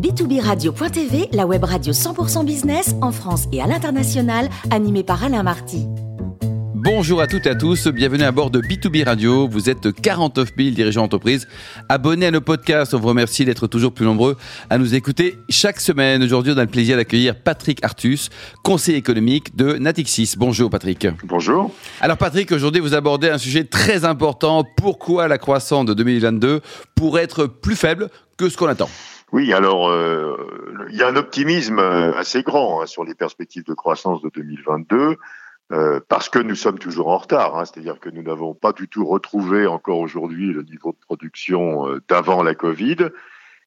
b2b-radio.tv, la web radio 100% business en France et à l'international, animée par Alain Marty. Bonjour à toutes et à tous, bienvenue à bord de B2B Radio. Vous êtes 49 000 dirigeants d'entreprise abonnés à nos podcasts. On vous remercie d'être toujours plus nombreux à nous écouter chaque semaine. Aujourd'hui, on a le plaisir d'accueillir Patrick Artus, conseiller économique de Natixis. Bonjour Patrick. Bonjour. Alors Patrick, aujourd'hui, vous abordez un sujet très important. Pourquoi la croissance de 2022 pourrait être plus faible que ce qu'on attend? Oui, alors euh, il y a un optimisme assez grand hein, sur les perspectives de croissance de 2022. Euh, parce que nous sommes toujours en retard, hein, c'est-à-dire que nous n'avons pas du tout retrouvé encore aujourd'hui le niveau de production euh, d'avant la Covid,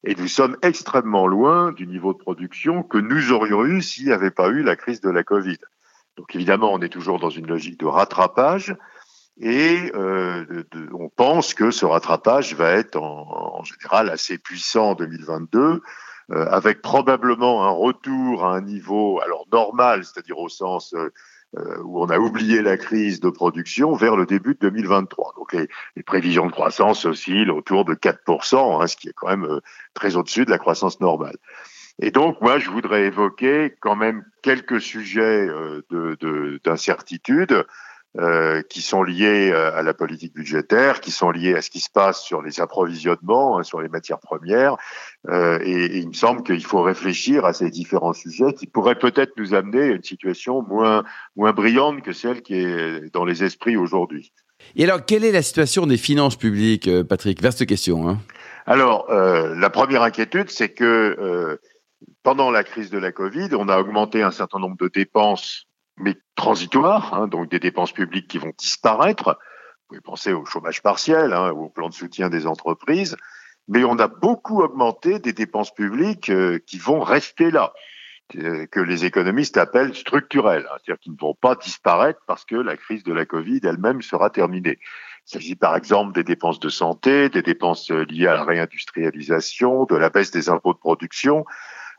et nous sommes extrêmement loin du niveau de production que nous aurions eu s'il n'y avait pas eu la crise de la Covid. Donc évidemment, on est toujours dans une logique de rattrapage, et euh, on pense que ce rattrapage va être en, général assez puissant en 2022. Euh, avec probablement un retour à un niveau alors normal, c'est-à-dire au sens euh, où on a oublié la crise de production vers le début de 2023. Donc les, prévisions de croissance oscillent autour de 4%, hein, ce qui est quand même euh, très au-dessus de la croissance normale. Et donc, moi, je voudrais évoquer quand même quelques sujets euh, d'incertitude. De, euh, qui sont liés euh, à la politique budgétaire, qui sont liés à ce qui se passe sur les approvisionnements, hein, sur les matières premières. Euh, et, et, il me semble qu'il faut réfléchir à ces différents sujets qui pourraient peut-être nous amener à une situation moins, moins brillante que celle qui est dans les esprits aujourd'hui. Et alors, quelle est la situation des finances publiques, Patrick? Vaste question. Hein alors, euh, la première inquiétude, c'est que pendant la crise de la Covid, on a augmenté un certain nombre de dépenses mais transitoires, hein, donc des dépenses publiques qui vont disparaître. Vous pouvez penser au chômage partiel hein, au plan de soutien des entreprises, mais on a beaucoup augmenté des dépenses publiques euh, qui vont rester là, euh, que les économistes appellent structurelles, hein, c'est-à-dire qui ne vont pas disparaître parce que la crise de la Covid elle-même sera terminée. Il s'agit par exemple des dépenses de santé, des dépenses euh, liées à la réindustrialisation, de la baisse des impôts de production.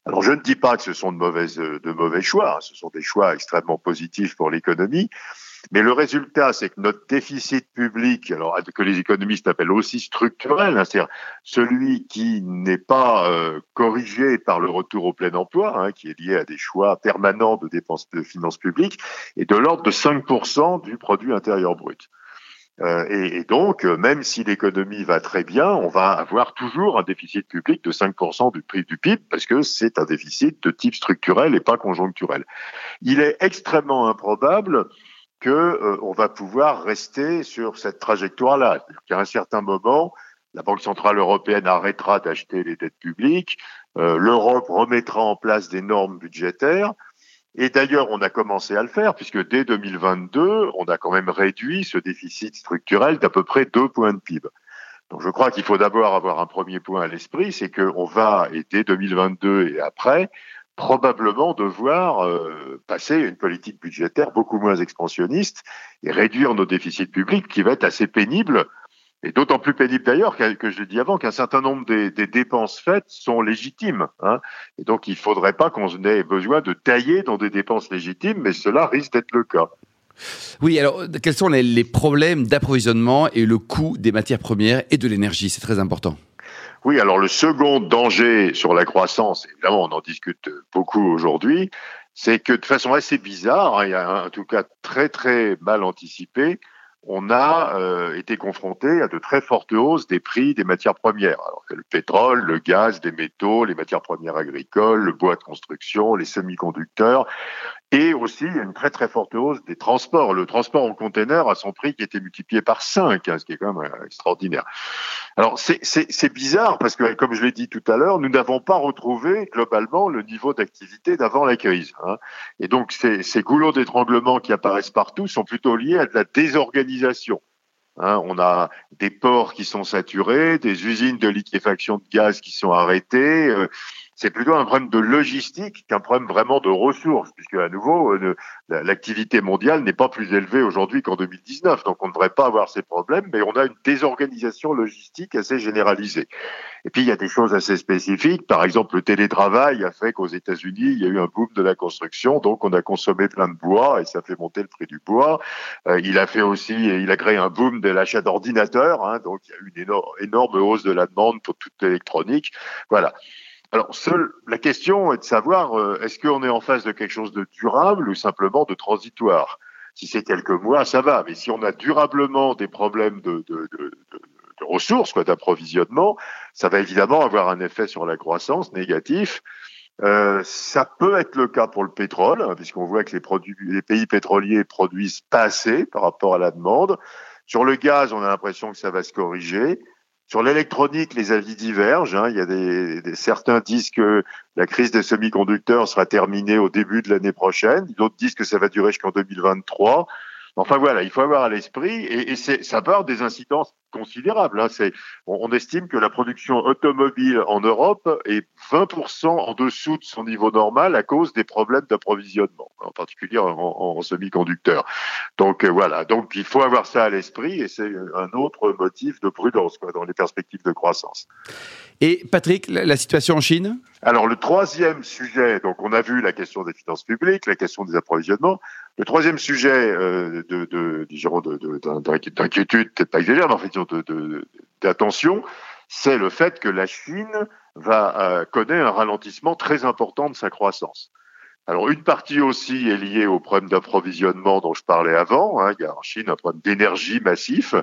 Alors je ne dis pas que ce sont de, de mauvais choix, hein. ce sont des choix extrêmement positifs pour l'économie, mais le résultat, c'est que notre déficit public, alors que les économistes appellent aussi structurel, hein, c'est-à-dire celui qui n'est pas euh, corrigé par le retour au plein emploi, hein, qui est lié à des choix permanents de dépenses de finances publiques, est de l'ordre de 5% du produit intérieur brut. Euh, et, donc, euh, même si l'économie va très bien, on va avoir toujours un déficit public de 5% du prix du PIB parce que c'est un déficit de type structurel et pas conjoncturel. Il est extrêmement improbable que euh, on va pouvoir rester sur cette trajectoire-là. Qu'à un certain moment, la Banque centrale européenne arrêtera d'acheter les dettes publiques, l'Europe remettra en place des normes budgétaires et d'ailleurs, on a commencé à le faire, puisque dès 2022, on a quand même réduit ce déficit structurel d'à peu près deux points de PIB. Donc je crois qu'il faut d'abord avoir un premier point à l'esprit, c'est qu'on va, et dès 2022 et après, probablement devoir euh, passer une politique budgétaire beaucoup moins expansionniste et réduire nos déficits publics, qui va être assez pénible et d'autant plus pénible d'ailleurs que, je l'ai dit avant qu'un certain nombre des, des, dépenses faites sont légitimes. Hein, et donc il ne faudrait pas qu'on ait besoin de tailler dans des dépenses légitimes, mais cela risque d'être le cas. Oui, alors quels sont les, les problèmes d'approvisionnement et le coût des matières premières et de l'énergie? C'est très important. Oui, alors le second danger sur la croissance, évidemment on en discute beaucoup aujourd'hui, c'est que de façon assez bizarre, hein, en tout cas très très mal anticipé, on a euh, été confronté à de très fortes hausses des prix des matières premières. Alors, le pétrole, le gaz, des métaux, les matières premières agricoles, le bois de construction, les semi-conducteurs. Et aussi, il y a une très très forte hausse des transports. Le transport en container a son prix qui été multiplié par 5, hein, ce qui est quand même euh, extraordinaire. Alors c'est bizarre parce que, comme je l'ai dit tout à l'heure, nous n'avons pas retrouvé globalement le niveau d'activité d'avant la crise. Hein. Et donc ces, ces goulots d'étranglement qui apparaissent partout sont plutôt liés à de la désorganisation. Hein, on a des ports qui sont saturés, des usines de liquéfaction de gaz qui sont arrêtées. Euh, c'est plutôt un problème de logistique qu'un problème vraiment de ressources, puisque à nouveau, euh, l'activité mondiale n'est pas plus élevée aujourd'hui qu'en 2019, donc on ne devrait pas avoir ces problèmes, mais on a une désorganisation logistique assez généralisée. Et puis il y a des choses assez spécifiques, par exemple le télétravail a fait qu'aux États-Unis il y a eu un boom de la construction, donc on a consommé plein de bois et ça fait monter le prix du bois. Euh, il a fait aussi, il a créé un boom de l'achat d'ordinateurs, hein, donc il y a eu une énorme, énorme hausse de la demande pour toute l'électronique. Voilà. Alors, seule la question est de savoir euh, est-ce qu'on est en face de quelque chose de durable ou simplement de transitoire? Si c'est quelques mois, ça va, mais si on a durablement des problèmes de, de, de, de ressources, quoi, d'approvisionnement, ça va évidemment avoir un effet sur la croissance négatif. Euh, ça peut être le cas pour le pétrole, hein, puisqu'on voit que les, produits, les pays pétroliers produisent pas assez par rapport à la demande. Sur le gaz, on a l'impression que ça va se corriger. Sur l'électronique, les avis divergent. Hein. Il y a des, certains disent que la crise des semi-conducteurs sera terminée au début de l'année prochaine. D'autres disent que ça va durer jusqu'en 2023. Enfin voilà, il faut avoir à l'esprit, et, et ça part des incidences considérables. Hein. On, on, estime que la production automobile en Europe est 20% en dessous de son niveau normal à cause des problèmes d'approvisionnement, en particulier en, en semi-conducteurs. Donc euh, voilà, donc il faut avoir ça à l'esprit, et c'est un autre motif de prudence quoi, dans les perspectives de croissance. Et Patrick, la situation en Chine? Alors le troisième sujet, donc on a vu la question des finances publiques, la question des approvisionnements. Le troisième sujet euh, de, de, de, d'inquiétude, peut-être pas exagéré, mais en fait d'attention, c'est le fait que la Chine va euh, connaître un ralentissement très important de sa croissance. Alors une partie aussi est liée au problème d'approvisionnement dont je parlais avant. Hein. Il y a en Chine un problème d'énergie massif,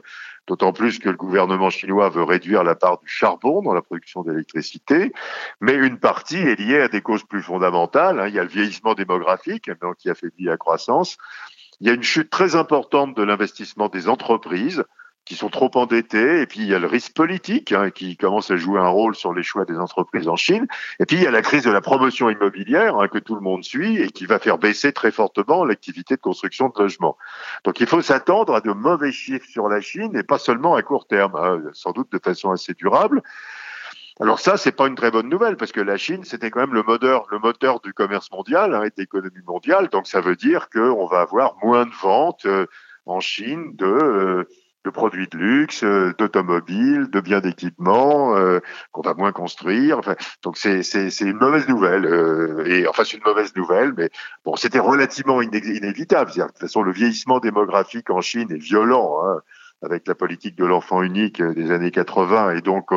d'autant plus que le gouvernement chinois veut réduire la part du charbon dans la production d'électricité. Mais une partie est liée à des causes plus fondamentales. Hein. Il y a le vieillissement démographique donc, qui affaiblit la croissance. Il y a une chute très importante de l'investissement des entreprises qui sont trop endettés, et puis il y a le risque politique hein, qui commence à jouer un rôle sur les choix des entreprises en Chine, et puis il y a la crise de la promotion immobilière hein, que tout le monde suit et qui va faire baisser très fortement l'activité de construction de logements. Donc il faut s'attendre à de mauvais chiffres sur la Chine, et pas seulement à court terme, hein, sans doute de façon assez durable. Alors ça, c'est pas une très bonne nouvelle parce que la Chine, c'était quand même le moteur, le moteur du commerce mondial hein, et de l'économie mondiale. Donc ça veut dire qu'on va avoir moins de ventes euh, en Chine de euh, de produits de luxe, euh, d'automobiles, de biens d'équipement euh, qu'on va moins construire. Enfin, donc c'est une mauvaise nouvelle euh, et enfin c'est une mauvaise nouvelle, mais bon c'était relativement inévitable. de toute façon le vieillissement démographique en Chine est violent. Hein, avec la politique de l'enfant unique des années 80 et donc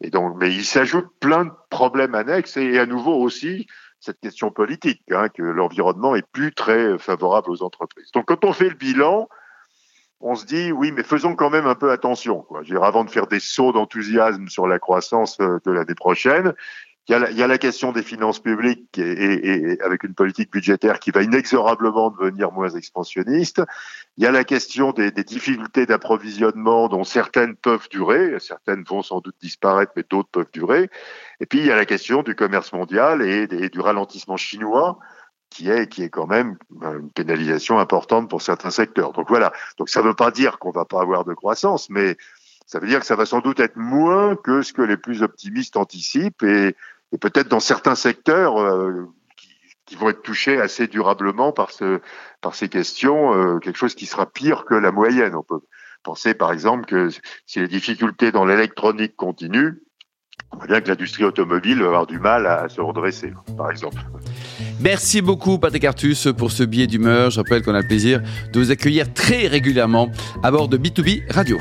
et donc mais il s'ajoute plein de problèmes annexes et, à nouveau aussi cette question politique hein, que l'environnement est plus très favorable aux entreprises. Donc quand on fait le bilan, on se dit oui, mais faisons quand même un peu attention. Avant de faire des sauts d'enthousiasme sur la croissance euh, de l'année prochaine, il y, a la, question des finances publiques et, avec une politique budgétaire qui va inexorablement devenir moins expansionniste. Il y a la question des, difficultés d'approvisionnement dont certaines peuvent durer, certaines vont sans doute disparaître, mais d'autres peuvent durer. Et puis il y a la question du commerce mondial et du ralentissement chinois qui est qui est quand même une pénalisation importante pour certains secteurs. Donc voilà. Donc ça ne veut pas dire qu'on va pas avoir de croissance, mais ça veut dire que ça va sans doute être moins que ce que les plus optimistes anticipent et, peut-être dans certains secteurs euh, qui, vont être touchés assez durablement par ces questions, euh, quelque chose qui sera pire que la moyenne. On peut penser par exemple que si les difficultés dans l'électronique continuent, on voit bien que l'industrie automobile va avoir du mal à se redresser, par exemple. Merci beaucoup Patrick Artus pour ce billet d'humeur. Je rappelle qu'on a le plaisir de vous accueillir très régulièrement à bord de B2B Radio.